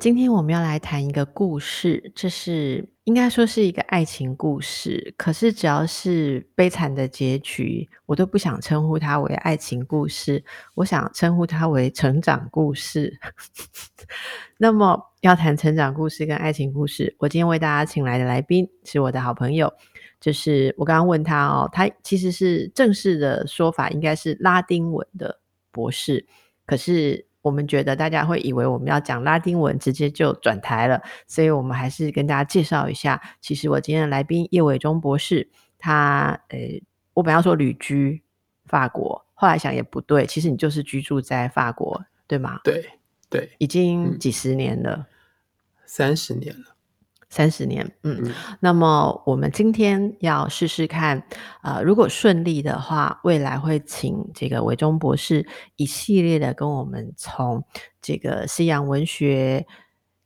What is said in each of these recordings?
今天我们要来谈一个故事，这是应该说是一个爱情故事。可是只要是悲惨的结局，我都不想称呼它为爱情故事，我想称呼它为成长故事。那么要谈成长故事跟爱情故事，我今天为大家请来的来宾是我的好朋友，就是我刚刚问他哦，他其实是正式的说法应该是拉丁文的博士，可是。我们觉得大家会以为我们要讲拉丁文，直接就转台了，所以我们还是跟大家介绍一下。其实我今天的来宾叶伟忠博士，他呃，我本来要说旅居法国，后来想也不对，其实你就是居住在法国，对吗？对对，已经几十年了，三十年了。三十年，嗯，嗯，那么我们今天要试试看，呃，如果顺利的话，未来会请这个韦忠博士一系列的跟我们从这个西洋文学。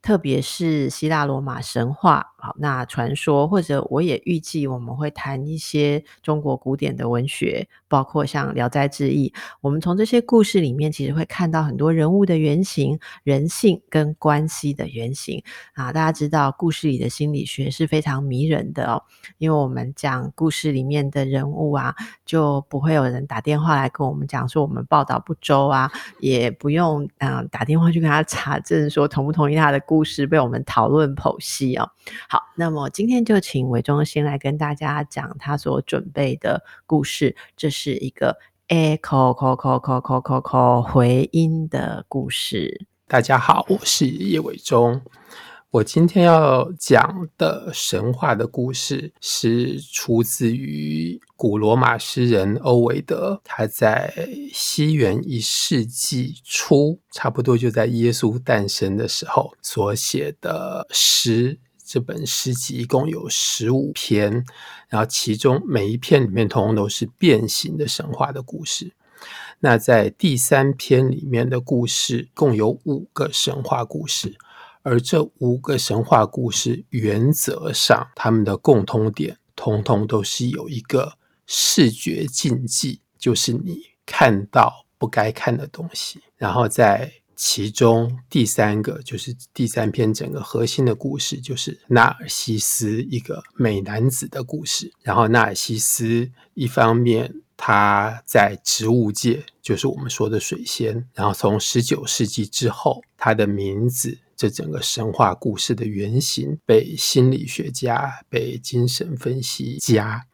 特别是希腊罗马神话，好，那传说，或者我也预计我们会谈一些中国古典的文学，包括像《聊斋志异》。我们从这些故事里面，其实会看到很多人物的原型、人性跟关系的原型啊。大家知道，故事里的心理学是非常迷人的哦，因为我们讲故事里面的人物啊，就不会有人打电话来跟我们讲说我们报道不周啊，也不用嗯、啊、打电话去跟他查证说同不同意他的故。故事被我们讨论剖析哦。好，那么今天就请伟忠先来跟大家讲他所准备的故事。这是一个 echo，co，co，co，co，co 回音的故事。大家好，我是叶伟忠。我今天要讲的神话的故事是出自于古罗马诗人欧维德，他在西元一世纪初，差不多就在耶稣诞生的时候所写的诗。这本诗集一共有十五篇，然后其中每一篇里面通通都是变形的神话的故事。那在第三篇里面的故事共有五个神话故事。而这五个神话故事，原则上他们的共通点，通通都是有一个视觉禁忌，就是你看到不该看的东西。然后在其中第三个，就是第三篇整个核心的故事，就是纳尔西斯一个美男子的故事。然后纳尔西斯一方面他在植物界，就是我们说的水仙。然后从十九世纪之后，他的名字。这整个神话故事的原型被心理学家、被精神分析家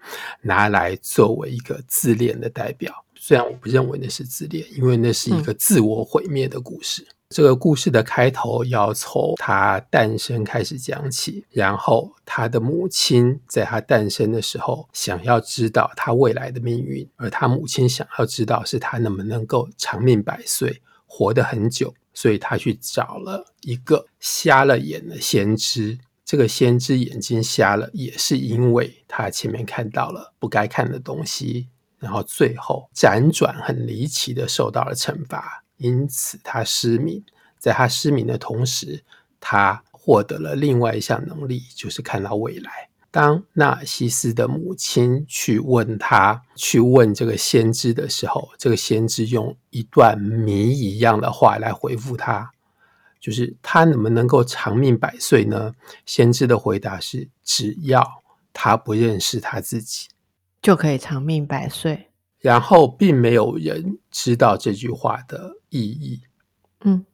拿来作为一个自恋的代表。虽然我不认为那是自恋，因为那是一个自我毁灭的故事。嗯。这个故事的开头要从他诞生开始讲起，然后他的母亲在他诞生的时候想要知道他未来的命运，而他母亲想要知道是他能不能够长命百岁，活得很久。所以他去找了一个瞎了眼的先知，这个先知眼睛瞎了，也是因为他前面看到了不该看的东西，然后最后辗转很离奇的受到了惩罚，因此他失明。在他失明的同时，他获得了另外一项能力，就是看到未来。当纳西斯的母亲去问他，去问这个先知的时候，这个先知用一段谜一样的话来回复他，就是他能不能够长命百岁呢？先知的回答是：只要他不认识他自己，就可以长命百岁。然后，并没有人知道这句话的意义。嗯，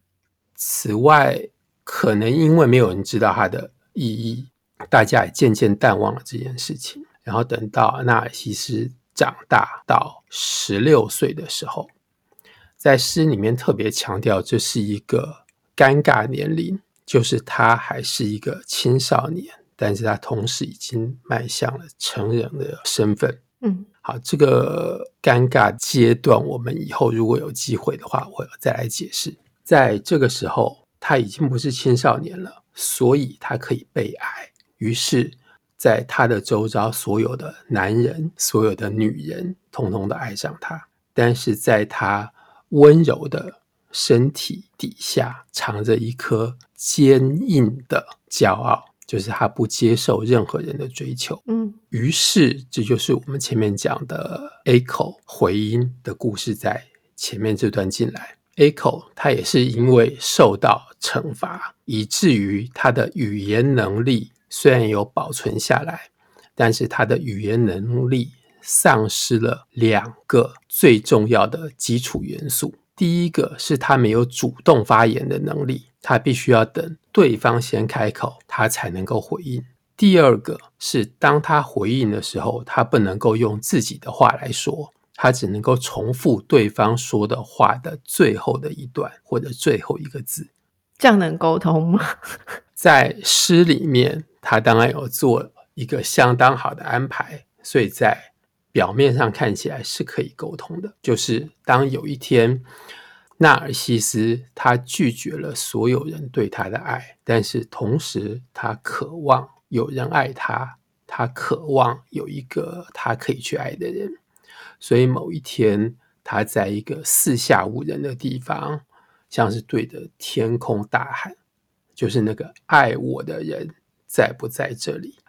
此外，可能因为没有人知道它的意义。大家也渐渐淡忘了这件事情。然后等到纳尔西斯长大到十六岁的时候，在诗里面特别强调，这是一个尴尬年龄，就是他还是一个青少年，但是他同时已经迈向了成人的身份。嗯，好，这个尴尬阶段，我们以后如果有机会的话，我要再来解释。在这个时候，他已经不是青少年了，所以他可以被爱。于是，在他的周遭，所有的男人、所有的女人，通通都爱上他。但是，在他温柔的身体底下，藏着一颗坚硬的骄傲，就是他不接受任何人的追求。嗯，于是，这就是我们前面讲的口回音的故事，在前面这段进来。口他也是因为受到惩罚，以至于他的语言能力虽然有保存下来，但是他的语言能力丧失了两个最重要的基础元素。第一个是他没有主动发言的能力，他必须要等对方先开口，他才能够回应。第二个是当他回应的时候，他不能够用自己的话来说。他只能够重复对方说的话的最后的一段或者最后一个字，这样能沟通吗？在诗里面，他当然有做一个相当好的安排，所以在表面上看起来是可以沟通的。就是当有一天，纳尔西斯他拒绝了所有人对他的爱，但是同时他渴望有人爱他，他渴望有一个他可以去爱的人。所以某一天，他在一个四下无人的地方，像是对着天空大喊：“就是那个爱我的人在不在这里？”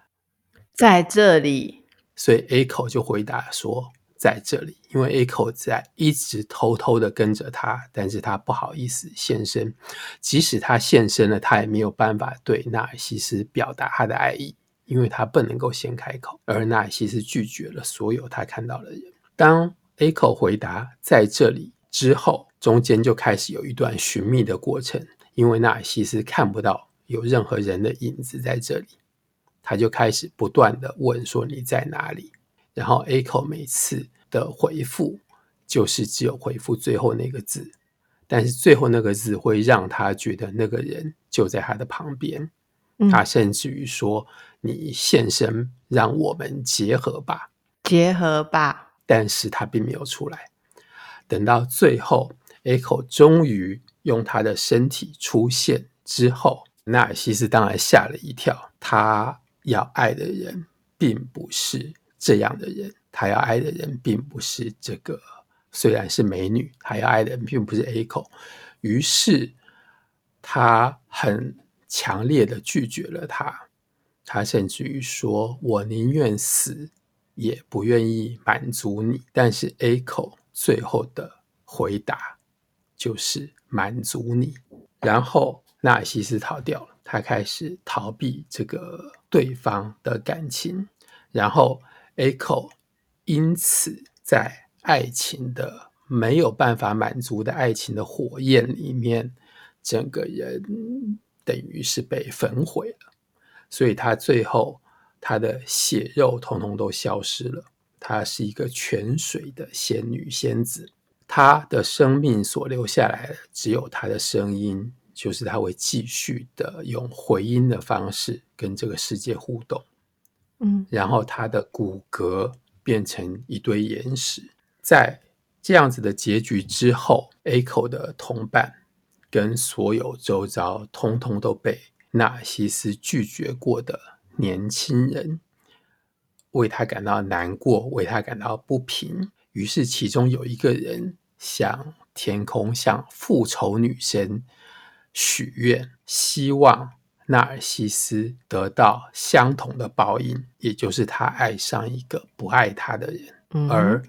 在这里。所以 A 口就回答说：“在这里。”因为 A 口在一直偷偷的跟着他，但是他不好意思现身。即使他现身了，他也没有办法对纳尔西斯表达他的爱意，因为他不能够先开口，而纳尔西斯拒绝了所有他看到的人。当 A 口回答在这里之后，中间就开始有一段寻觅的过程，因为纳尔西斯看不到有任何人的影子在这里，他就开始不断的问说你在哪里？然后 A 口每次的回复就是只有回复最后那个字，但是最后那个字会让他觉得那个人就在他的旁边，他甚至于说你现身，让我们结合吧，结合吧。但是他并没有出来。等到最后，Echo 终于用他的身体出现之后，纳尔西斯当然吓了一跳。他要爱的人并不是这样的人，他要爱的人并不是这个，虽然是美女，他要爱的人并不是 A 口。于是他很强烈的拒绝了他。他甚至于说：“我宁愿死。”也不愿意满足你，但是 A 口最后的回答就是满足你。然后纳尔西斯逃掉了，他开始逃避这个对方的感情。然后 A 口因此在爱情的没有办法满足的爱情的火焰里面，整个人等于是被焚毁了。所以他最后。他的血肉统统都消失了，他是一个泉水的仙女仙子，她的生命所留下来的只有她的声音，就是他会继续的用回音的方式跟这个世界互动，嗯，然后他的骨骼变成一堆岩石，在这样子的结局之后，A 口的同伴跟所有周遭通通都被纳西斯拒绝过的。年轻人为他感到难过，为他感到不平。于是，其中有一个人向天空、向复仇女神许愿，希望纳尔西斯得到相同的报应，也就是他爱上一个不爱他的人。嗯。而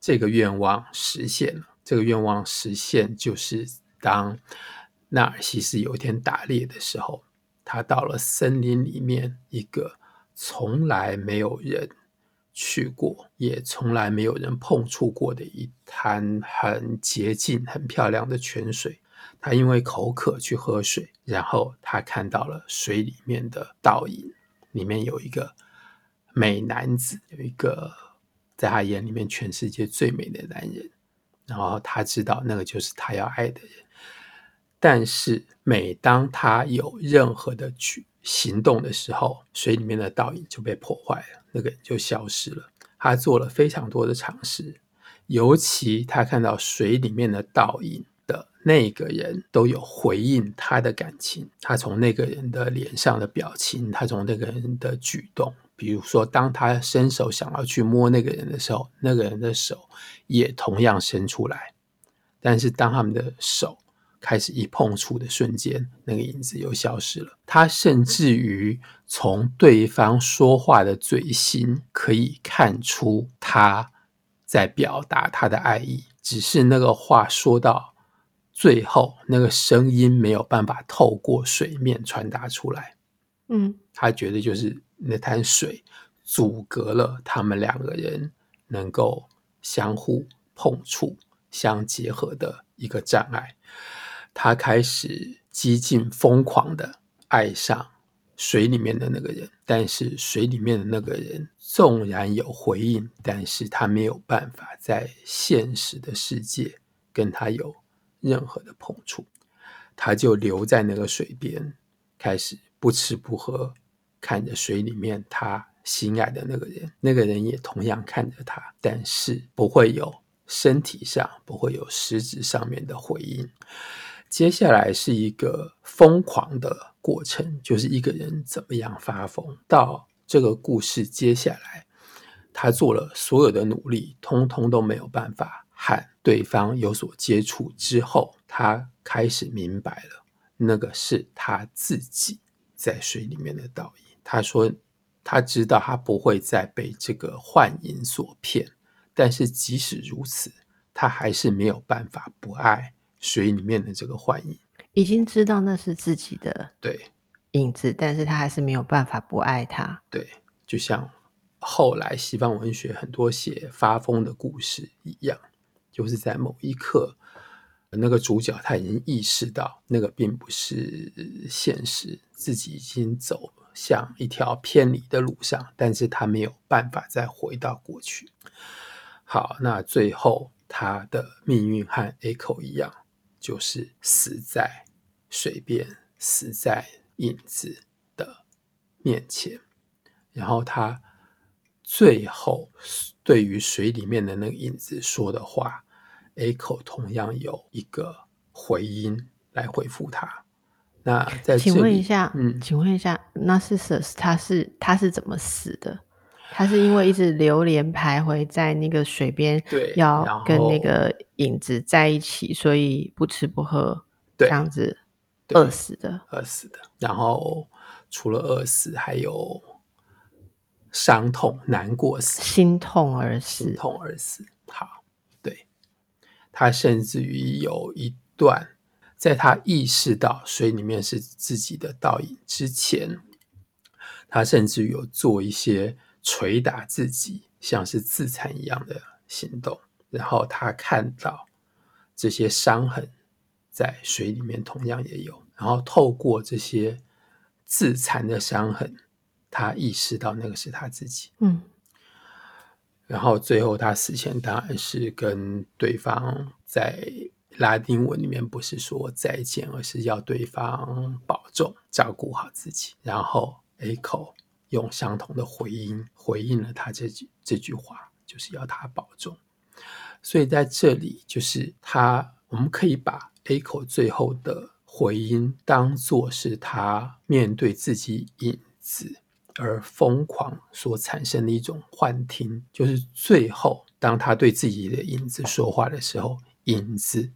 这个愿望实现了。这个愿望实现，就是当纳尔西斯有一天打猎的时候。他到了森林里面，一个从来没有人去过，也从来没有人碰触过的一滩很洁净、很漂亮的泉水。他因为口渴去喝水，然后他看到了水里面的倒影，里面有一个美男子，有一个在他眼里面全世界最美的男人。然后他知道那个就是他要爱的人。但是，每当他有任何的举行动的时候，水里面的倒影就被破坏了，那个人就消失了。他做了非常多的尝试，尤其他看到水里面的倒影的那个人都有回应他的感情。他从那个人的脸上的表情，他从那个人的举动，比如说，当他伸手想要去摸那个人的时候，那个人的手也同样伸出来。但是当他们的手开始一碰触的瞬间，那个影子又消失了。他甚至于从对方说话的嘴型可以看出他在表达他的爱意，只是那个话说到。最后，那个声音没有办法透过水面传达出来。嗯，他觉得就是那滩水阻隔了他们两个人能够相互碰触、相结合的一个障碍。他开始激进、疯狂的爱上水里面的那个人，但是水里面的那个人纵然有回应，但是他没有办法在现实的世界跟他有。任何的碰触，他就留在那个水边，开始不吃不喝，看着水里面他心爱的那个人，那个人也同样看着他，但是不会有身体上，不会有实质上面的回应。接下来是一个疯狂的过程，就是一个人怎么样发疯。到这个故事接下来，他做了所有的努力，通通都没有办法。和对方有所接触之后，他开始明白了，那个是他自己在水里面的倒影。他说，他知道他不会再被这个幻影所骗，但是即使如此，他还是没有办法不爱水里面的这个幻影。已经知道那是自己的对影子，但是他还是没有办法不爱他。对，就像后来西方文学很多写发疯的故事一样。就是在某一刻，那个主角他已经意识到那个并不是现实，自己已经走向一条偏离的路上，但是他没有办法再回到过去。好，那最后他的命运和 Echo 一样，就是死在水边，死在影子的面前。然后他最后对于水里面的那个影子说的话。Echo 同样有一个回音来回复他。那在请问一下，嗯，请问一下，Narcissus 他是他是怎么死的？他是因为一直流连徘徊在那个水边，对，要跟那个影子在一起，所以不吃不喝，对，这样子饿死的，饿死的。然后除了饿死，还有伤痛、难过死、心痛而死、心痛而死。他甚至于有一段，在他意识到水里面是自己的倒影之前，他甚至有做一些捶打自己，像是自残一样的行动。然后他看到这些伤痕在水里面同样也有，然后透过这些自残的伤痕，他意识到那个是他自己。嗯。然后最后他死前当然是跟对方在拉丁文里面不是说再见，而是要对方保重，照顾好自己。然后 Echo 用相同的回音回应了他这句这句话，就是要他保重。所以在这里就是他，我们可以把 Echo 最后的回音当做是他面对自己影子。而疯狂所产生的一种幻听，就是最后当他对自己的影子说话的时候，影子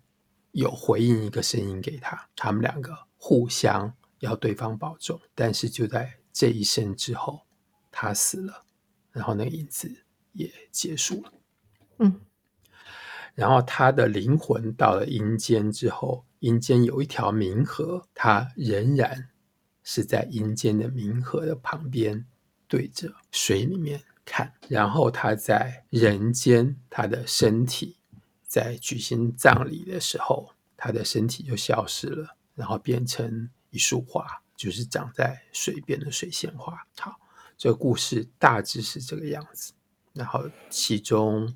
有回应一个声音给他，他们两个互相要对方保重。但是就在这一声之后，他死了，然后那个影子也结束了。嗯，然后他的灵魂到了阴间之后，阴间有一条冥河，他仍然。是在阴间的冥河的旁边，对着水里面看。然后他在人间，他的身体在举行葬礼的时候，他的身体就消失了，然后变成一束花，就是长在水边的水仙花。好，这个故事大致是这个样子。然后其中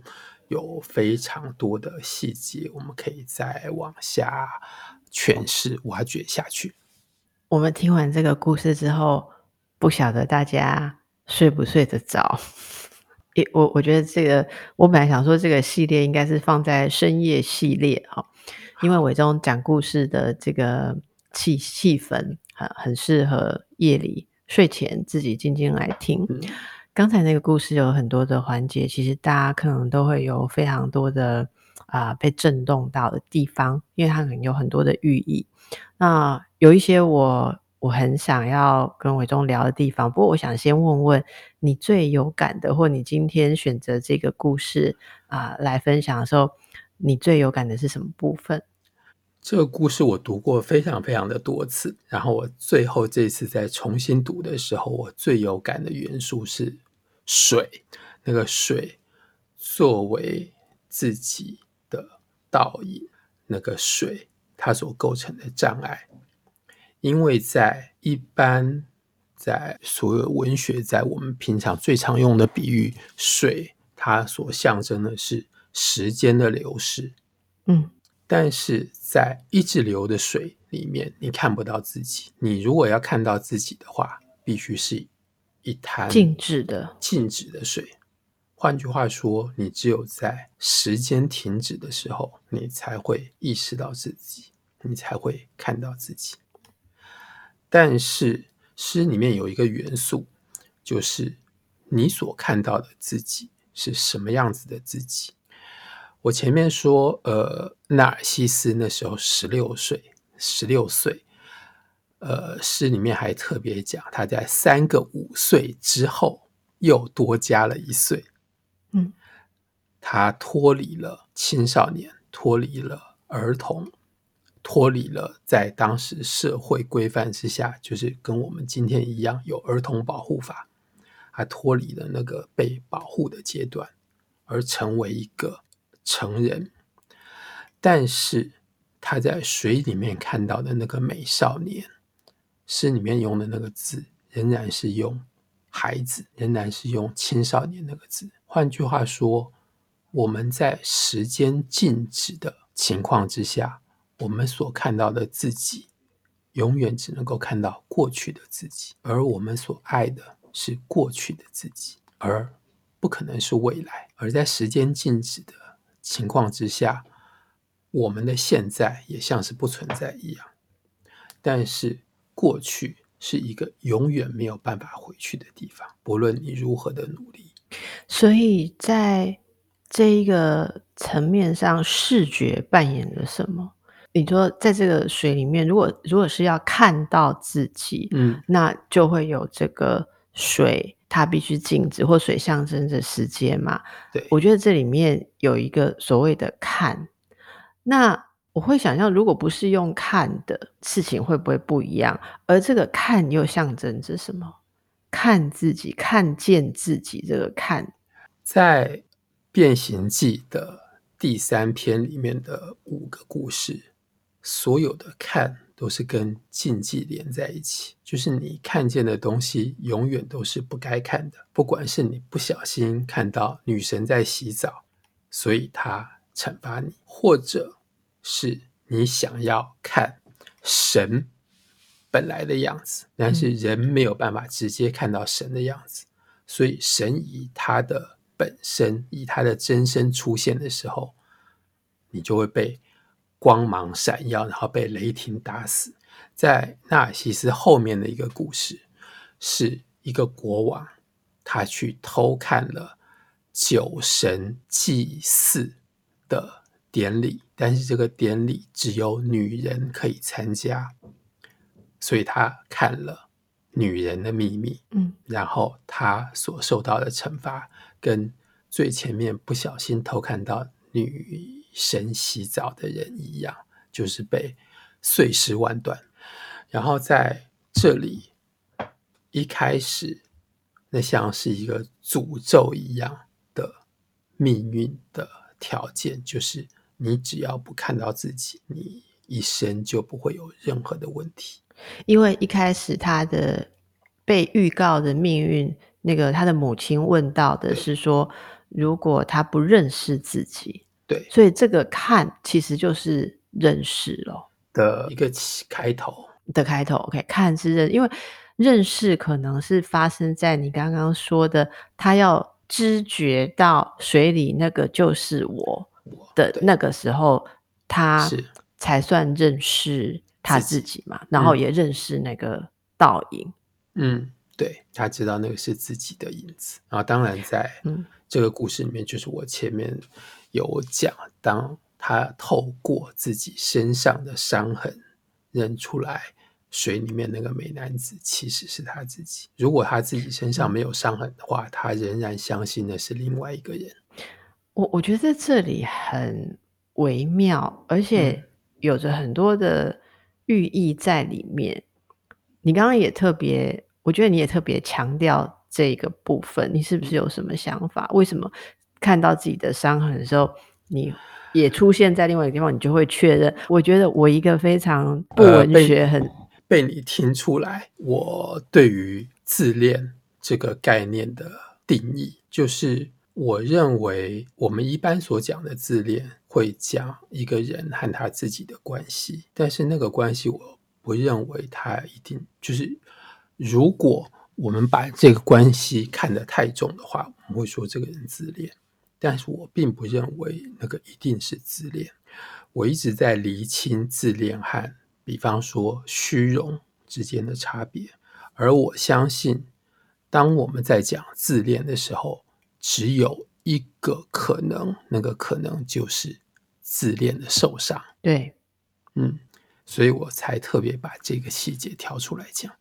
有非常多的细节，我们可以再往下诠释、挖掘下去。我们听完这个故事之后，不晓得大家睡不睡得着？我我觉得这个，我本来想说这个系列应该是放在深夜系列哈，因为伟忠讲故事的这个气气氛很很适合夜里睡前自己静静来听。刚才那个故事有很多的环节，其实大家可能都会有非常多的啊、呃、被震动到的地方，因为它可能有很多的寓意。那有一些我我很想要跟伟忠聊的地方，不过我想先问问你最有感的，或你今天选择这个故事啊、来分享的时候，你最有感的是什么部分？这个故事我读过非常非常的多次，然后我最后这次再重新读的时候，我最有感的元素是水。那个水作为自己的倒影，那个水它所构成的障碍，因为在一般在所有文学，在我们平常最常用的比喻，水它所象征的是时间的流逝，嗯。但是在一直流的水里面，你看不到自己。你如果要看到自己的话，必须是一滩静止的、静止的水。换句话说，你只有在时间停止的时候，你才会意识到自己，你才会看到自己。但是诗里面有一个元素，就是你所看到的自己是什么样子的自己。我前面说，呃，纳尔西斯那时候十六岁，十六岁，呃，诗里面还特别讲，他在三个五岁之后又多加了一岁，他脱离了青少年，脱离了儿童，脱离了在当时社会规范之下，就是跟我们今天一样有儿童保护法，他脱离了那个被保护的阶段，而成为一个。成人，但是他在水里面看到的那个美少年，诗里面用的那个字仍然是用孩子，仍然是用青少年那个字。换句话说，我们在时间静止的情况之下，我们所看到的自己，永远只能够看到过去的自己，而我们所爱的是过去的自己，而不可能是未来。而在时间静止的情况之下，我们的现在也像是不存在一样。但是过去是一个永远没有办法回去的地方，不论你如何的努力。所以在这一个层面上，视觉扮演了什么？你说，在这个水里面，如果如果是要看到自己，嗯，那就会有这个水。它必须静止，或水象征着时间嘛？对，我觉得这里面有一个所谓的“看”。那我会想象，如果不是用看的，事情会不会不一样？而这个“看”又象征着什么？看自己，看见自己。这个“看”在《变形记》的第三篇里面的五个故事，所有的“看”。都是跟禁忌连在一起，就是你看见的东西永远都是不该看的。不管是你不小心看到女神在洗澡，所以她惩罚你，或者是你想要看神本来的样子，但是人没有办法直接看到神的样子，所以神以他的本身，以他的真身出现的时候，你就会被。光芒闪耀，然后被雷霆打死。在纳尔西斯后面的一个故事，是一个国王，他去偷看了酒神祭祀的典礼，但是这个典礼只有女人可以参加，所以他看了女人的秘密。嗯，然后他所受到的惩罚，跟最前面不小心偷看到女。神洗澡的人一样，就是被碎尸万段。然后在这里一开始，那像是一个诅咒一样的命运的条件，就是你只要不看到自己，你一生就不会有任何的问题。因为一开始他的被预告的命运，那个他的母亲问到的是说，如果他不认识自己。对，所以这个看其实就是认识了的一个开头的开头。OK，看是认，因为认识可能是发生在你刚刚说的，他要知觉到水里那个就是我的那个时候，他才算认识他自己嘛，己然后也认识那个倒影。嗯，对，他知道那个是自己的影子。然后当然在这个故事里面，就是我前面有讲，当他透过自己身上的伤痕认出来水里面那个美男子其实是他自己。如果他自己身上没有伤痕的话，他仍然相信那是另外一个人。我我觉得这里很微妙，而且有着很多的寓意在里面。你刚刚也特别，我觉得你也特别强调这个部分。你是不是有什么想法？为什么看到自己的伤痕的时候，你也出现在另外一个地方，你就会确认？我觉得我一个非常不文学很，很、呃、被，被你听出来。我对于自恋这个概念的定义就是。我认为我们一般所讲的自恋，会讲一个人和他自己的关系，但是那个关系，我不认为他一定就是。如果我们把这个关系看得太重的话，我们会说这个人自恋。但是我并不认为那个一定是自恋。我一直在厘清自恋和，比方说虚荣之间的差别。而我相信，当我们在讲自恋的时候，只有一个可能，那个可能就是自恋的受伤。对，嗯，所以我才特别把这个细节挑出来讲。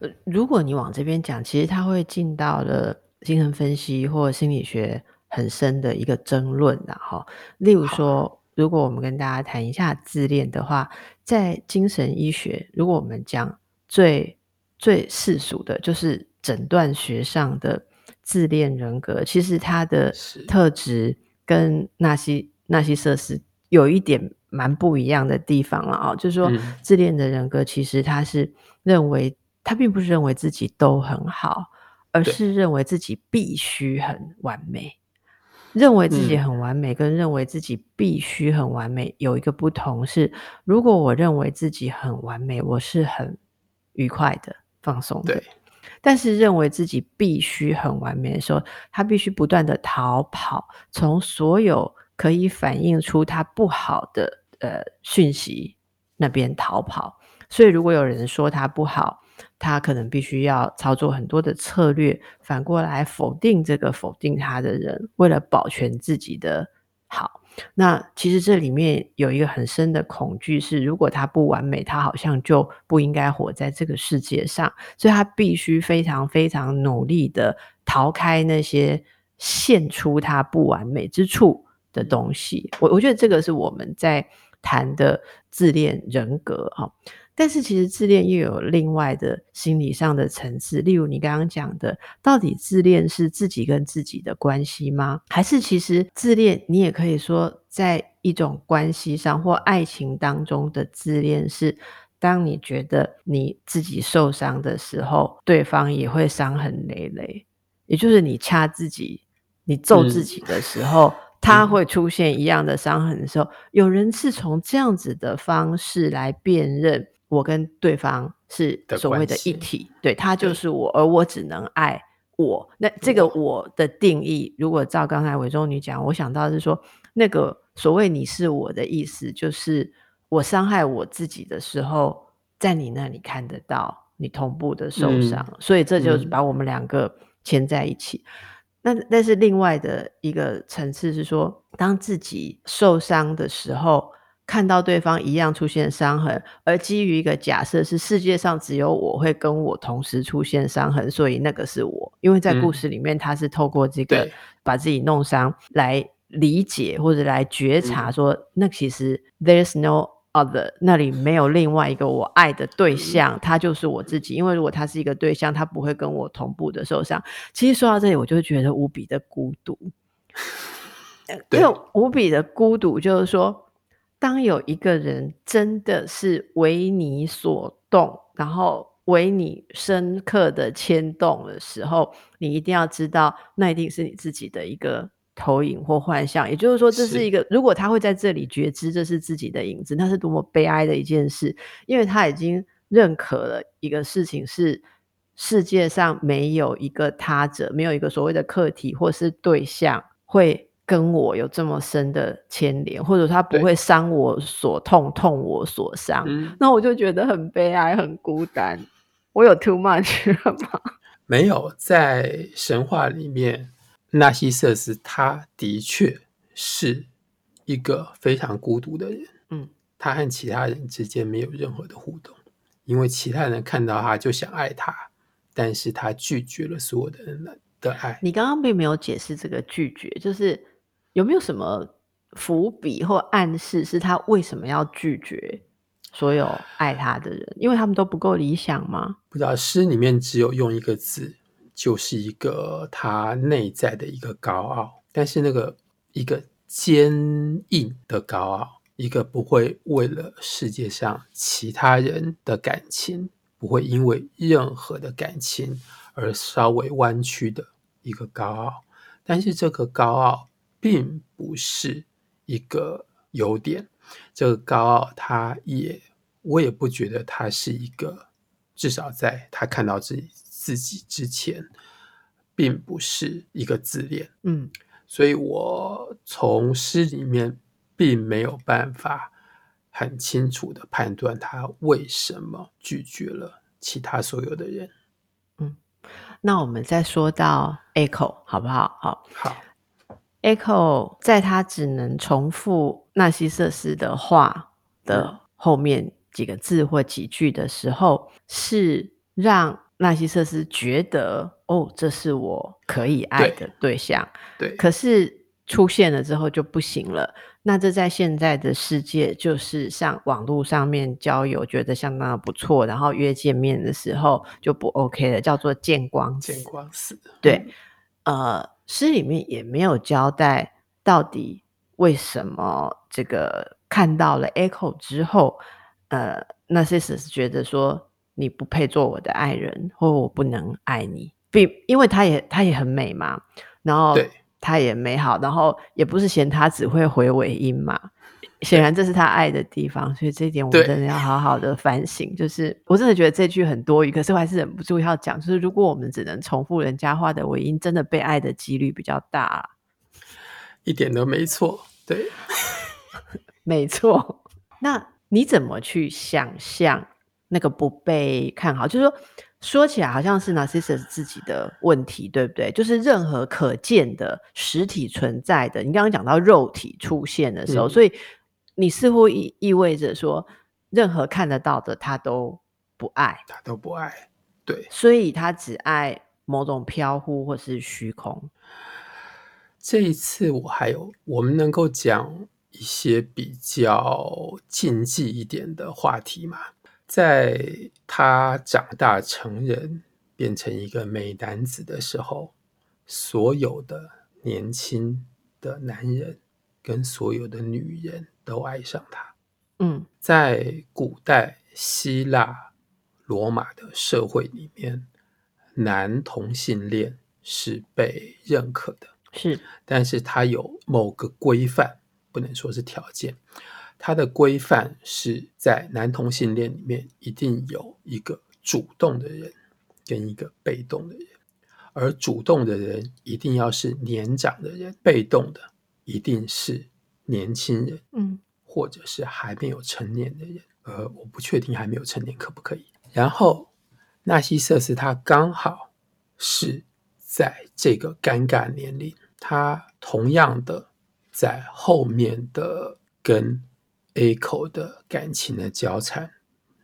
呃，如果你往这边讲，其实它会进到了精神分析或心理学很深的一个争论的哈。例如说，如果我们跟大家谈一下自恋的话，在精神医学，如果我们讲最最世俗的，就是诊断学上的。自恋人格其实他的特质跟纳西纳西瑟斯有一点蛮不一样的地方了啊，就是说自恋的人格其实他是认为他并不是认为自己都很好，而是认为自己必须很完美。认为自己很完美跟认为自己必须很完美有一个不同是，如果我认为自己很完美，我是很愉快的、放松的。但是认为自己必须很完美的时候，他必须不断的逃跑，从所有可以反映出他不好的呃讯息那边逃跑。所以如果有人说他不好，他可能必须要操作很多的策略，反过来否定这个否定他的人，为了保全自己的好。那其实这里面有一个很深的恐惧，是如果他不完美，他好像就不应该活在这个世界上，所以他必须非常非常努力的逃开那些现出他不完美之处的东西。我我觉得这个是我们在谈的自恋人格哈。但是其实自恋又有另外的心理上的层次，例如你刚刚讲的，到底自恋是自己跟自己的关系吗？还是其实自恋，你也可以说，在一种关系上或爱情当中的自恋是，当你觉得你自己受伤的时候，对方也会伤痕累累，也就是你掐自己、你揍自己的时候，嗯、他会出现一样的伤痕的时候，嗯、有人是从这样子的方式来辨认。我跟对方是所谓的一体，对，他就是我，而我只能爱我。那这个我的定义，如果照刚才伟忠你讲，我想到是说，那个所谓你是我的意思，就是我伤害我自己的时候，在你那里看得到你同步的受伤，嗯、所以这就是把我们两个牵在一起。那但是另外的一个层次是说，当自己受伤的时候。看到对方一样出现伤痕，而基于一个假设是世界上只有我会跟我同时出现伤痕，所以那个是我。因为在故事里面，他是透过这个把自己弄伤来理解或者来觉察说，说那其实 there's no other，那里没有另外一个我爱的对象，他就是我自己。因为如果他是一个对象，他不会跟我同步的受伤。其实说到这里，我就觉得无比的孤独，对，无比的孤独，就是说。当有一个人真的是为你所动，然后为你深刻的牵动的时候，你一定要知道，那一定是你自己的一个投影或幻象。也就是说，这是一个，如果他会在这里觉知这是自己的影子，那是多么悲哀的一件事，因为他已经认可了一个事情是世界上没有一个他者，没有一个所谓的客体或是对象会。跟我有这么深的牵连，或者他不会伤我所痛，痛我所伤，嗯、那我就觉得很悲哀，很孤单。我有 too much 了吗？没有，在神话里面，纳西瑟斯他的确是一个非常孤独的人。嗯，他和其他人之间没有任何的互动，因为其他人看到他就想爱他，但是他拒绝了所有的人的爱。你刚刚并没有解释这个拒绝，就是有没有什么伏笔或暗示，是他为什么要拒绝？所有爱他的人，因为他们都不够理想吗？不知道，诗里面只有用一个字，就是一个他内在的一个高傲，但是那个一个坚硬的高傲，一个不会为了世界上其他人的感情，不会因为任何的感情而稍微弯曲的一个高傲，但是这个高傲并不是一个优点。这个高傲，他也，我也不觉得他是一个，至少在他看到自己自己之前，并不是一个自恋。嗯，所以我从诗里面并没有办法很清楚的判断他为什么拒绝了其他所有的人。嗯，那我们再说到 Echo 好不好？好，好。Echo 在他只能重复纳西瑟斯的话的后面几个字或几句的时候，是让纳西瑟斯觉得哦，这是我可以爱的对象。对，对。可是出现了之后就不行了。那这在现在的世界，就是像网络上面交友，觉得相当的不错，然后约见面的时候就不 OK 了，叫做见光死。见光死。对，呃。诗里面也没有交代到底为什么这个看到了 Echo 之后，呃，纳西瑟斯觉得说你不配做我的爱人，或我不能爱你，并因为他也他也很美嘛，然后他也美好，然后也不是嫌他只会回尾音嘛。显然这是他爱的地方，所以这一点我们真的要好好的反省。就是我真的觉得这句很多余，可是我还是忍不住要讲。就是如果我们只能重复人家话的尾音，真的被爱的几率比较大啊。一点都没错，对，没错。那你怎么去想象那个不被看好？就是说，说起来好像是 Narcissus 自己的问题，对不对？就是任何可见的实体存在的，你刚刚讲到肉体出现的时候，嗯、所以。你似乎意意味着说，任何看得到的他都不爱，他都不爱，对，所以他只爱某种飘忽或是虚空。这一次我还有，我们能够讲一些比较禁忌一点的话题吗？在他长大成人，变成一个美男子的时候，所有的年轻的男人跟所有的女人。都爱上他。嗯，在古代希腊、罗马的社会里面，男同性恋是被认可的。是，但是它有某个规范，不能说是条件。它的规范是在男同性恋里面，一定有一个主动的人跟一个被动的人，而主动的人一定要是年长的人，被动的一定是。年轻人，嗯，或者是还没有成年的人，呃，我不确定还没有成年可不可以。然后，纳西瑟斯他刚好是在这个尴尬年龄，他同样的在后面的跟 Echo 的感情的交缠，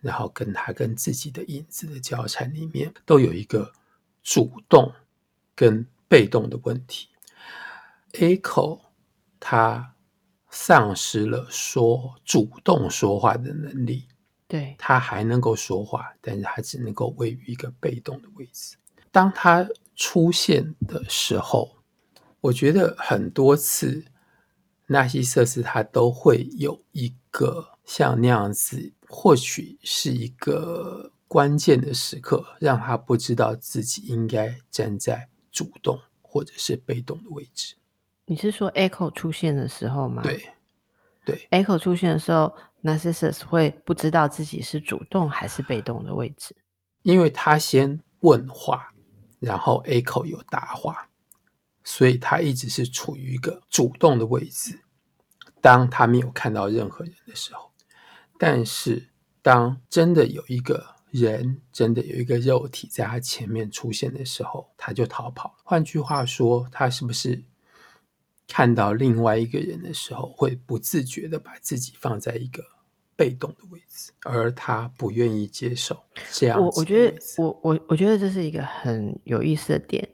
然后跟他跟自己的影子的交缠里面，都有一个主动跟被动的问题。Echo 他。丧失了说主动说话的能力，对，他还能够说话，但是他只能够位于一个被动的位置。当他出现的时候，我觉得很多次纳西瑟斯他都会有一个像那样子，或许是一个关键的时刻，让他不知道自己应该站在主动或者是被动的位置。你是说 Echo 出现的时候吗？对，对，Echo 出现的时候，Narcissus 会不知道自己是主动还是被动的位置，因为他先问话，然后 Echo 有答话，所以他一直是处于一个主动的位置。当他没有看到任何人的时候，但是当真的有一个人真的有一个肉体在他前面出现的时候，他就逃跑了。换句话说，他是不是看到另外一个人的时候，会不自觉的把自己放在一个被动的位置，而他不愿意接受这样。我我觉得，我我我觉得这是一个很有意思的点，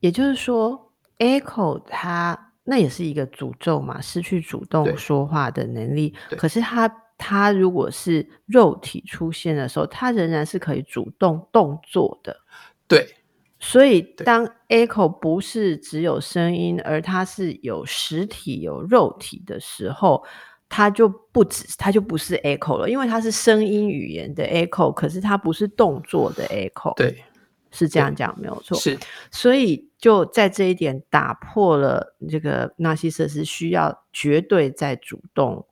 也就是说，Echo 他那也是一个诅咒嘛，失去主动说话的能力。可是他。他如果是肉体出现的时候，他仍然是可以主动动作的。对，所以当 Echo 不是只有声音，而它是有实体、有肉体的时候，它就不止，它就不是 Echo 了，因为它是声音语言的 Echo，可是它不是动作的 Echo。对，是这样讲没有错。是，所以就在这一点打破了这个纳西瑟斯需要绝对在主动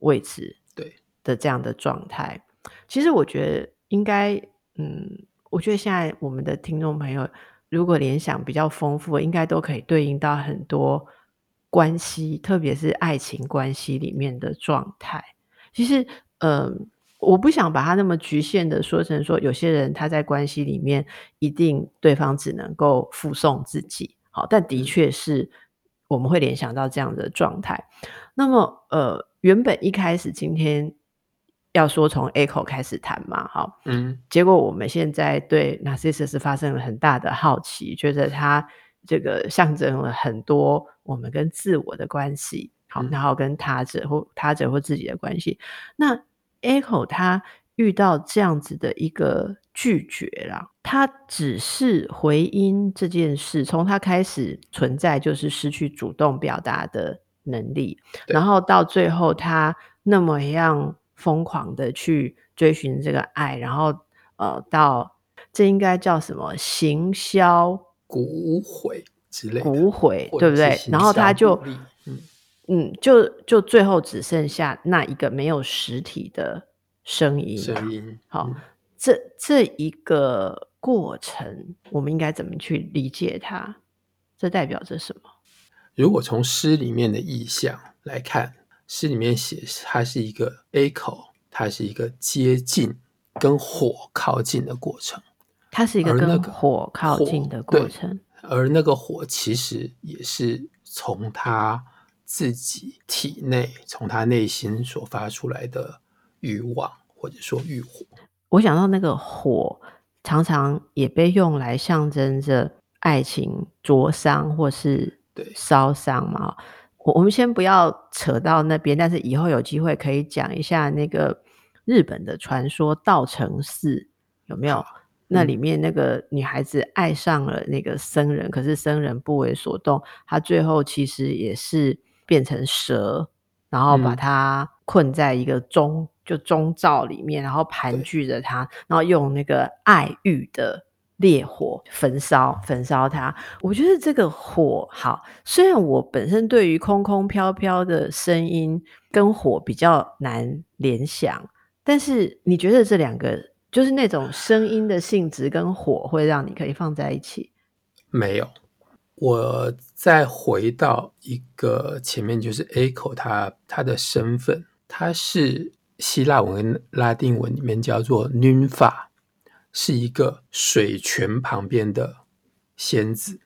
位置对。的这样的状态，其实我觉得应该，嗯，我觉得现在我们的听众朋友如果联想比较丰富，应该都可以对应到很多关系，特别是爱情关系里面的状态。其实，嗯，我不想把它那么局限的说成说，有些人他在关系里面一定对方只能够附送自己，好，但的确是我们会联想到这样的状态。那么，呃，原本一开始今天。要说从 Echo 开始谈嘛，好，嗯，结果我们现在对 Narcissus 发生了很大的好奇，觉得它这个象征了很多我们跟自我的关系，好，然后跟他者或他者或自己的关系。那 Echo 他遇到这样子的一个拒绝啦，他只是回音这件事，从他开始存在就是失去主动表达的能力，然后到最后他那么样。疯狂的去追寻这个爱，然后呃，到这应该叫什么行销骨毁之类的，蛊毁对不对？然后他就嗯嗯，就就最后只剩下那一个没有实体的声音，声音。好，嗯、这这一个过程，我们应该怎么去理解它？这代表着什么？如果从诗里面的意象来看。诗里面写，它是一个 echo，它是一个接近跟火靠近的过程。它是一个跟火靠近的过程，而那个火其实也是从他自己体内、从他内心所发出来的欲望，或者说欲火。我想到那个火，常常也被用来象征着爱情灼伤或是烧伤嘛。我我们先不要扯到那边，但是以后有机会可以讲一下那个日本的传说道成寺有没有？那里面那个女孩子爱上了那个僧人，可是僧人不为所动，他最后其实也是变成蛇，然后把他困在一个钟就钟罩里面，然后盘踞着他，然后用那个爱欲的。烈火焚烧，焚烧它。我觉得这个火好，虽然我本身对于空空飘飘的声音跟火比较难联想，但是你觉得这两个就是那种声音的性质跟火会让你可以放在一起？没有，我再回到一个前面，就是 Echo 他他的身份，他是希腊文、拉丁文里面叫做 Nympha。是一个水泉旁边的仙子，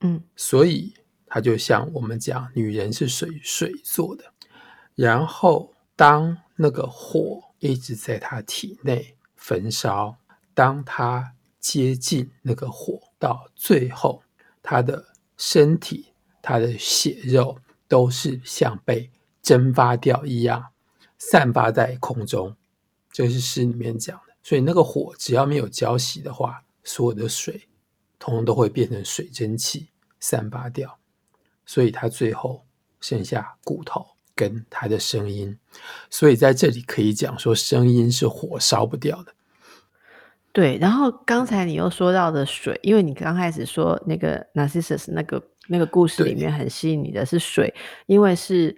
嗯，所以她就像我们讲，女人是水水做的。然后当那个火一直在她体内焚烧，当她接近那个火，到最后，她的身体、她的血肉都是像被蒸发掉一样，散发在空中。这是诗里面讲的。所以那个火只要没有浇熄的话，所有的水通通都会变成水蒸气散发掉。所以它最后剩下骨头跟它的声音。所以在这里可以讲说，声音是火烧不掉的。对。然后刚才你又说到的水，因为你刚开始说那个 Narcissus 那个那个故事里面很吸引你的是水，因为是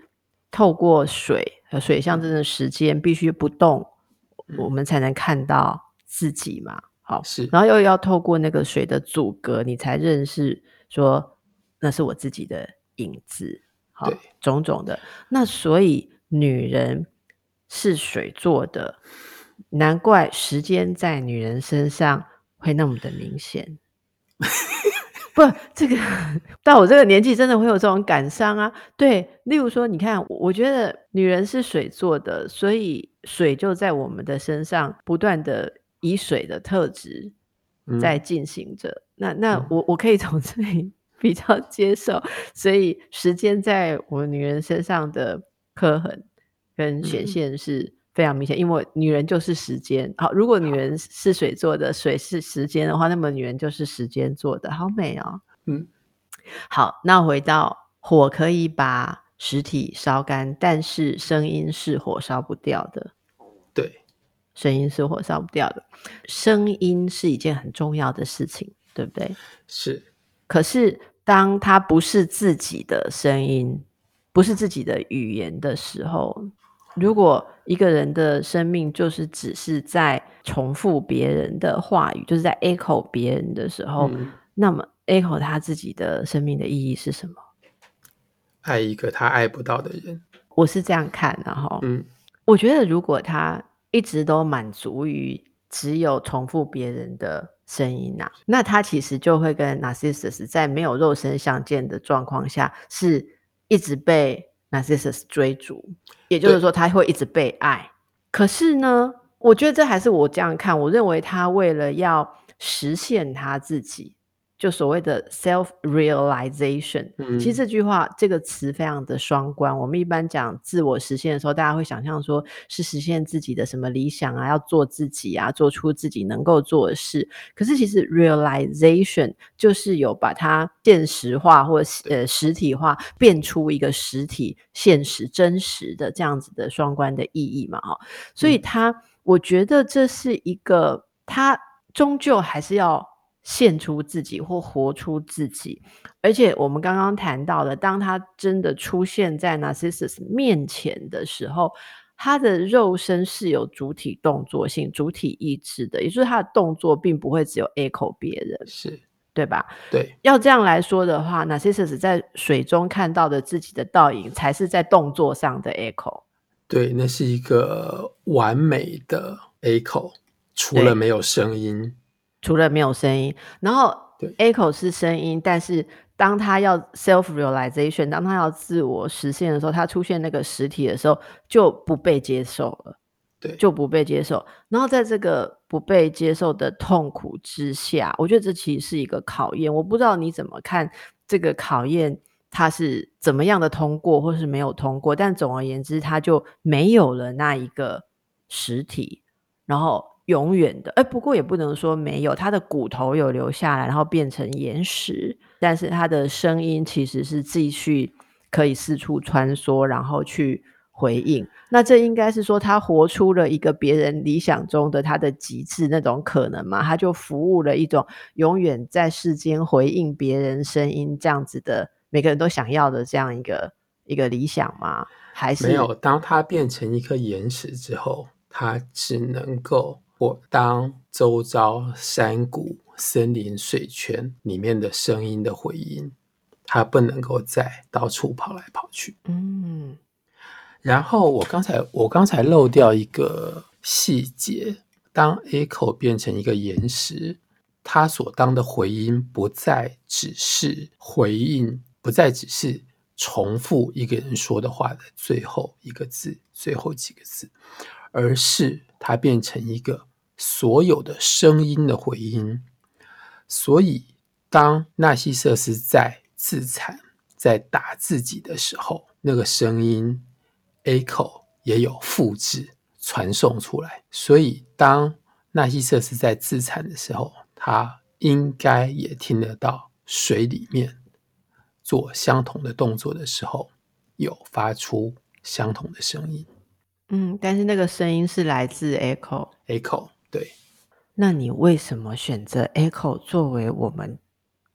透过水和水象征的时间必须不动。我们才能看到自己嘛，好，是，然后又要透过那个水的阻隔，你才认识说那是我自己的影子，好，种种的。那所以女人是水做的，难怪时间在女人身上会那么的明显。不，这个到我这个年纪，真的会有这种感伤啊。对，例如说，你看，我觉得女人是水做的，所以水就在我们的身上不断的以水的特质在进行着。嗯、那那我我可以从 这里比较接受，所以时间在我们女人身上的刻痕跟显现是非常明显，因为女人就是时间。好，如果女人是水做的，水是时间的话，那么女人就是时间做的。好美哦。嗯，好，那回到火可以把实体烧干，但是声音是火烧不掉的。对，声音是火烧不掉的。声音是一件很重要的事情，对不对？是。可是当它不是自己的声音，不是自己的语言的时候。如果一个人的生命就是只是在重复别人的话语，就是在 echo 别人的时候，嗯、那么 echo 他自己的生命的意义是什么？爱一个他爱不到的人，我是这样看的哈。嗯，我觉得如果他一直都满足于只有重复别人的声音呐、啊，那他其实就会跟 Narcissus 在没有肉身相见的状况下，是一直被 Narcissus 追逐。也就是说，他会一直被爱。可是呢，我觉得这还是我这样看。我认为他为了要实现他自己。就所谓的 self realization，嗯，其实这句话这个词非常的双关。我们一般讲自我实现的时候，大家会想象说是实现自己的什么理想啊，要做自己啊，做出自己能够做的事。可是其实 realization 就是有把它现实化或呃实体化，变出一个实体、现实、真实的这样子的双关的意义嘛，哈。所以他，我觉得这是一个，它终究还是要。献出自己或活出自己，而且我们刚刚谈到的，当他真的出现在 Narcissus 面前的时候，他的肉身是有主体动作性、主体意志的，也就是他的动作并不会只有 echo 别人，是对吧？对，要这样来说的话，Narcissus 在水中看到的自己的倒影，才是在动作上的 echo。对，那是一个完美的 echo，除了没有声音。除了没有声音，然后 echo 是声音，但是当他要 self realization，当他要自我实现的时候，他出现那个实体的时候就不被接受了，对，就不被接受。然后在这个不被接受的痛苦之下，我觉得这其实是一个考验。我不知道你怎么看这个考验，它是怎么样的通过，或是没有通过。但总而言之，他就没有了那一个实体，然后。永远的，哎，不过也不能说没有，他的骨头有留下来，然后变成岩石，但是他的声音其实是继续可以四处穿梭，然后去回应。那这应该是说他活出了一个别人理想中的他的极致那种可能嘛？他就服务了一种永远在世间回应别人声音这样子的每个人都想要的这样一个一个理想吗？还是没有？当他变成一颗岩石之后，他只能够。我当周遭山谷、森林、水泉里面的声音的回音，它不能够再到处跑来跑去。嗯，然后我刚才我刚才漏掉一个细节：当 echo 变成一个岩石，它所当的回音不再只是回应，不再只是重复一个人说的话的最后一个字、最后几个字，而是它变成一个。所有的声音的回音，所以当纳西瑟斯在自残、在打自己的时候，那个声音 echo 也有复制传送出来。所以当纳西瑟斯在自残的时候，他应该也听得到水里面做相同的动作的时候，有发出相同的声音。嗯，但是那个声音是来自 echo，echo。对，那你为什么选择 Echo 作为我们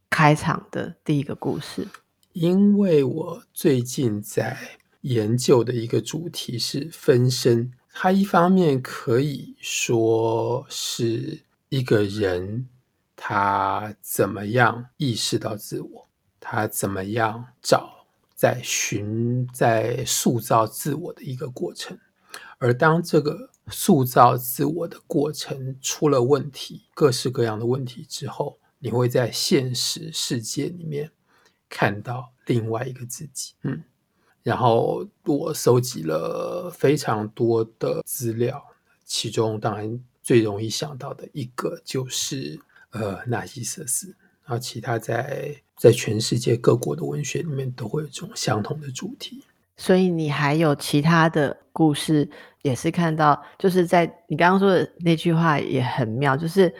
开场的第一个故事？因为我最近在研究的一个主题是分身，它一方面可以说是一个人他怎么样意识到自我，他怎么样找在寻在塑造自我的一个过程，而当这个塑造自我的过程出了问题，各式各样的问题之后，你会在现实世界里面看到另外一个自己。嗯，然后我搜集了非常多的资料，其中当然最容易想到的一个就是呃纳西瑟斯，然后其他在在全世界各国的文学里面都会有这种相同的主题。所以你还有其他的故事，也是看到，就是在你刚刚说的那句话也很妙，就是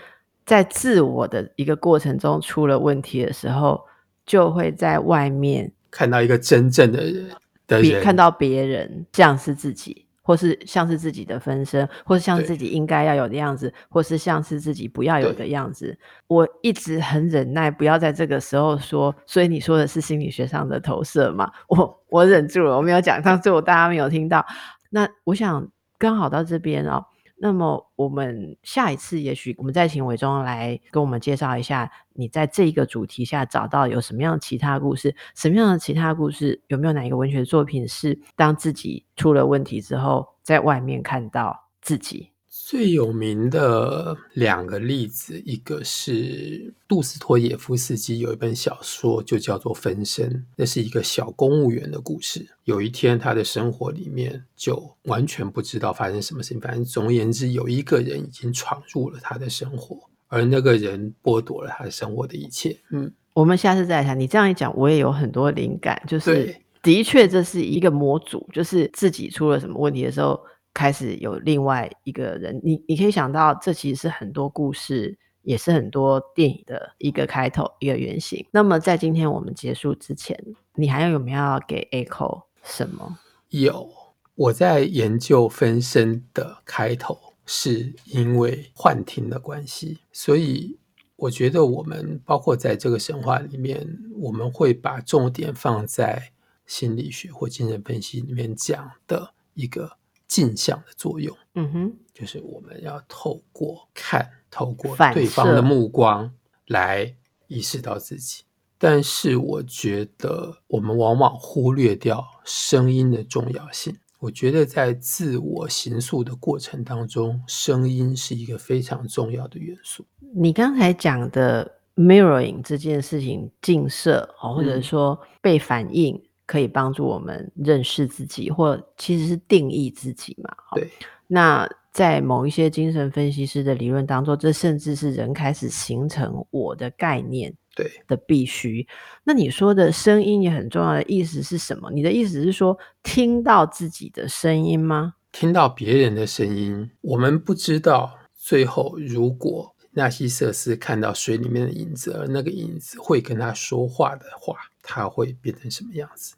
在自我的一个过程中出了问题的时候，就会在外面看到一个真正的人，的人看到别人像是自己。或是像是自己的分身，或是像是自己应该要有的样子，或是像是自己不要有的样子。我一直很忍耐，不要在这个时候说。所以你说的是心理学上的投射嘛？我我忍住了，我没有讲，但是我大家没有听到。那我想刚好到这边哦。那么我们下一次，也许我们再请伟忠来跟我们介绍一下，你在这一个主题下找到有什么样其他故事，什么样的其他故事，有没有哪一个文学作品是当自己出了问题之后，在外面看到自己？最有名的两个例子，一个是杜斯托耶夫斯基有一本小说，就叫做《分身》，那是一个小公务员的故事。有一天，他的生活里面就完全不知道发生什么事情，反正总而言之，有一个人已经闯入了他的生活，而那个人剥夺了他的生活的一切。嗯，我们下次再来谈。你这样一讲，我也有很多灵感，就是的确这是一个模组，就是自己出了什么问题的时候。开始有另外一个人，你你可以想到，这其实是很多故事，也是很多电影的一个开头，一个原型。那么在今天我们结束之前，你还有没有要给 Echo 什么？有，我在研究分身的开头，是因为幻听的关系，所以我觉得我们包括在这个神话里面，我们会把重点放在心理学或精神分析里面讲的一个。镜像的作用，嗯哼，就是我们要透过看，透过对方的目光来意识到自己。但是，我觉得我们往往忽略掉声音的重要性。我觉得在自我形塑的过程当中，声音是一个非常重要的元素。你刚才讲的 mirroring 这件事情，镜射，或者说被反应。嗯可以帮助我们认识自己，或其实是定义自己嘛？对。那在某一些精神分析师的理论当中，这甚至是人开始形成我的概念，对的必须。那你说的声音也很重要的意思是什么？你的意思是说听到自己的声音吗？听到别人的声音，我们不知道最后如果纳西瑟斯看到水里面的影子，而那个影子会跟他说话的话。他会变成什么样子？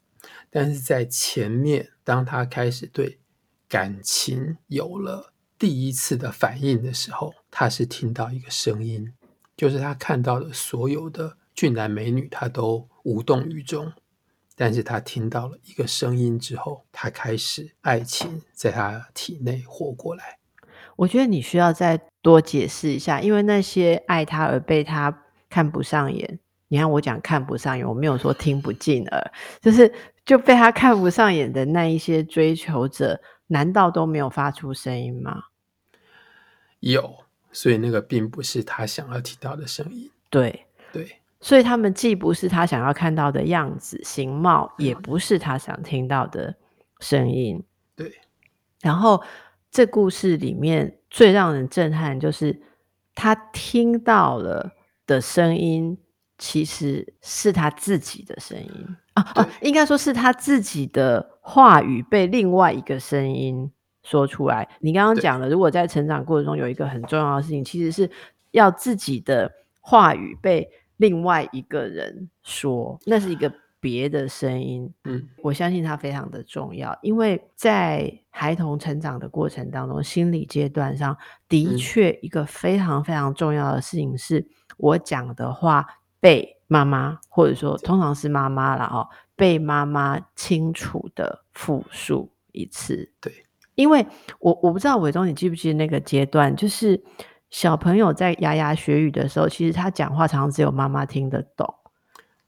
但是在前面，当他开始对感情有了第一次的反应的时候，他是听到一个声音，就是他看到的所有的俊男美女，他都无动于衷。但是他听到了一个声音之后，他开始爱情在他体内活过来。我觉得你需要再多解释一下，因为那些爱他而被他看不上眼。你看我讲看不上眼，我没有说听不进耳，就是就被他看不上眼的那一些追求者，难道都没有发出声音吗？有，所以那个并不是他想要听到的声音。对对，所以他们既不是他想要看到的样子、形貌，也不是他想听到的声音。对，然后这故事里面最让人震撼，就是他听到了的声音。其实是他自己的声音啊啊，应该说是他自己的话语被另外一个声音说出来。你刚刚讲了，如果在成长过程中有一个很重要的事情，其实是要自己的话语被另外一个人说，那是一个别的声音。嗯，我相信它非常的重要，因为在孩童成长的过程当中，心理阶段上的确一个非常非常重要的事情是我讲的话。被妈妈，或者说通常是妈妈了哦，被妈妈清楚的复述一次。对，因为我我不知道伟忠，你记不记得那个阶段，就是小朋友在牙牙学语的时候，其实他讲话常常只有妈妈听得懂。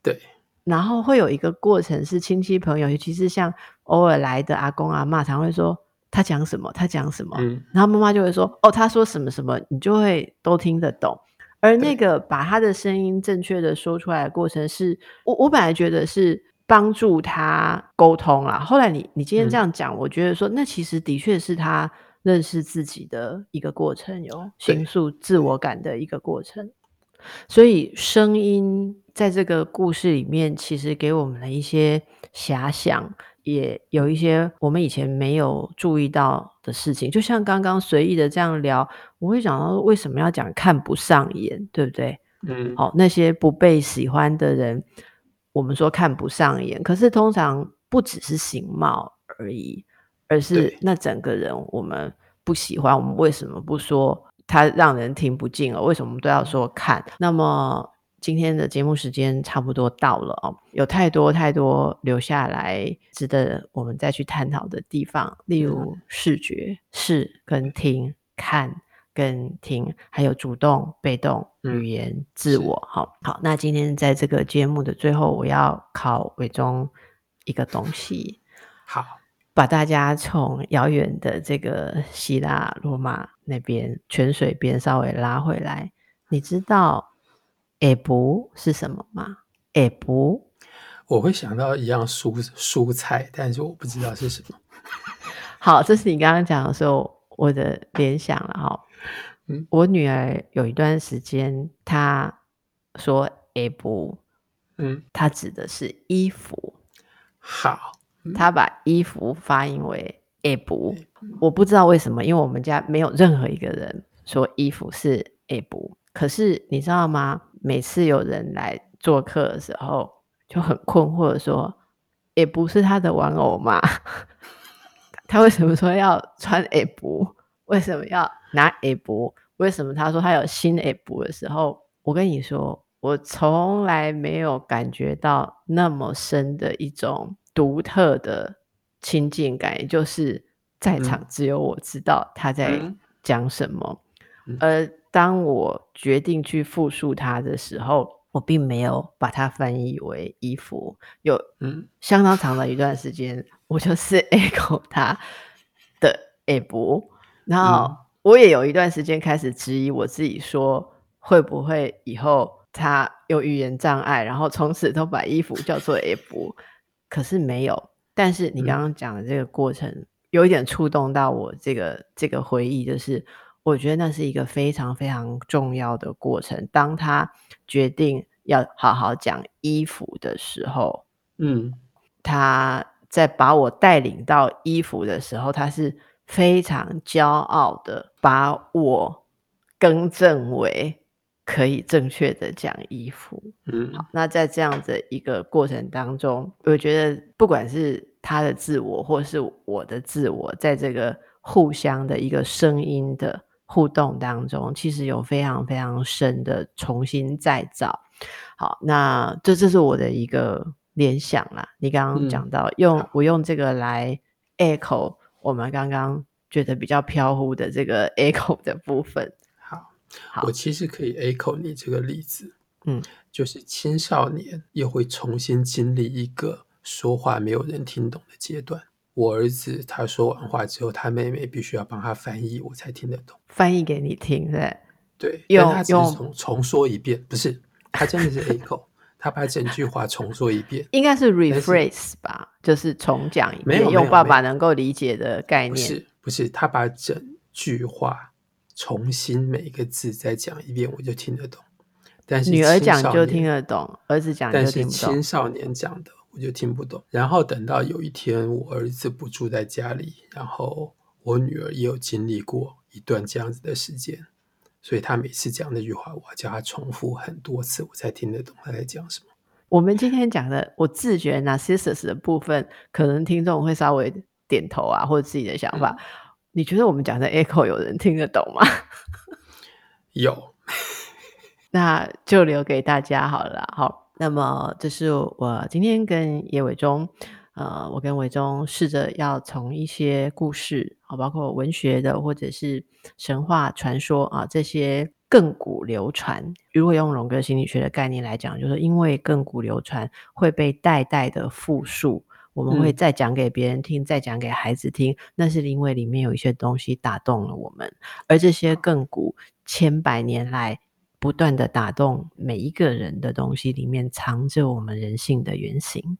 对，然后会有一个过程是亲戚朋友，尤其是像偶尔来的阿公阿妈，常会说他讲什么？他讲什么？嗯，然后妈妈就会说：“哦，他说什么什么，你就会都听得懂。”而那个把他的声音正确的说出来的过程是，是我我本来觉得是帮助他沟通啦。后来你你今天这样讲，嗯，我觉得说那其实的确是他认识自己的一个过程，有形塑自我感的一个过程。所以声音在这个故事里面，其实给我们了一些遐想。也有一些我们以前没有注意到的事情，就像刚刚随意的这样聊，我会想到为什么要讲看不上眼，对不对？嗯，好，那些不被喜欢的人，我们说看不上眼，可是通常不只是形貌而已，而是那整个人我们不喜欢，我们为什么不说他让人听不进了？为什么都要说看？那么。今天的节目时间差不多到了哦，有太多太多留下来值得我们再去探讨的地方，例如视觉、视跟听、看跟听，还有主动、被动、语言、嗯、自我。好，好，那今天在这个节目的最后，我要考伟忠一个东西，好，把大家从遥远的这个希腊罗马那边泉水边稍微拉回来，你知道？下晡是什么吗？也不，我会想到一样蔬蔬菜，但是我不知道是什么。好，这是你刚刚讲的时候我的联想了哈。嗯，我女儿有一段时间，她说也不，嗯，她指的是衣服。好，嗯，她把衣服发音为也不，我不知道为什么，因为我们家没有任何一个人说衣服是也不。可是你知道吗？每次有人来做客的时候，就很困惑的说：“也不是他的玩偶嘛，他为什么说要穿下晡？为什么要拿下晡？为什么他说他有新下晡的时候，我跟你说，我从来没有感觉到那么深的一种独特的亲近感，也就是在场只有我知道他在讲什么，嗯、而。当我决定去复述它的时候，我并没有把它翻译为衣服。有嗯相当长的一段时间，我就是 echo 它的下晡。然后我也有一段时间开始质疑我自己，说会不会以后他有语言障碍，然后从此都把衣服叫做下晡。可是没有。但是你刚刚讲的这个过程，嗯、有一点触动到我这个这个回忆，就是。我觉得那是一个非常非常重要的过程。当他决定要好好讲衣服的时候，嗯，他在把我带领到衣服的时候，他是非常骄傲的把我更正为可以正确的讲衣服。嗯，好，那在这样的一个过程当中，我觉得不管是他的自我，或是我的自我，在这个互相的一个声音的。互动当中，其实有非常非常深的重新再造。好，那这这是我的一个联想啦。你刚刚讲到、嗯、用我用这个来 echo 我们刚刚觉得比较飘忽的这个 echo 的部分。好，好，我其实可以 echo 你这个例子。嗯，就是青少年又会重新经历一个说话没有人听懂的阶段。我儿子他说完话之后，他妹妹必须要帮他翻译，我才听得懂。翻译给你听，对对，用但他只是重重说一遍，不是他真的是 echo，他把整句话重说一遍，应该是 rephrase 吧，就是重讲一遍，用爸爸能够理解的概念。不是不是，他把整句话重新每一个字再讲一遍，我就听得懂。但是女儿讲就听得懂，儿子讲就听不懂。但是青少年讲的。我就听不懂。然后等到有一天，我儿子不住在家里，然后我女儿也有经历过一段这样子的时间，所以他每次讲那句话，我要叫他重复很多次，我才听得懂他在讲什么。我们今天讲的我自觉 Narcissus 的部分，可能听众会稍微点头啊，或者自己的想法。嗯、你觉得我们讲的 Echo 有人听得懂吗？有，那就留给大家好了。好。那么，这是我今天跟叶伟忠，呃，我跟伟忠试着要从一些故事，啊，包括文学的或者是神话传说啊，这些亘古流传。如果用荣格心理学的概念来讲，就是因为亘古流传会被代代的复述。我们会再讲给别人听，嗯、再讲给孩子听，那是因为里面有一些东西打动了我们，而这些亘古千百年来不断的打动每一个人的东西，里面藏着我们人性的原型。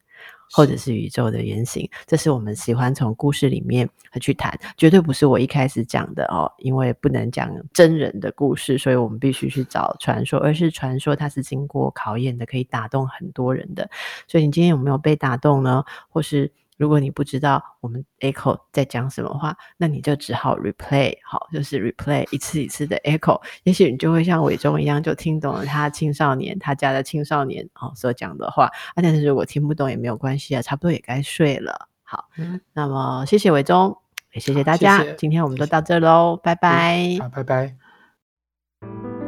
或者是宇宙的原型，这是我们喜欢从故事里面去谈，绝对不是我一开始讲的哦，因为不能讲真人的故事，所以我们必须去找传说，而是传说它是经过考验的，可以打动很多人的。所以你今天有没有被打动呢？或是？如果你不知道我们 echo 在讲什么话，那你就只好 replay，好，就是 replay 一次一次的 echo，也许你就会像伟忠一样，就听懂了他青少年他家的青少年哦所讲的话。啊，但是如果听不懂也没有关系啊，差不多也该睡了。好，嗯，那么谢谢伟忠，也谢谢大家，谢谢，今天我们就到这喽，拜拜。好，拜拜。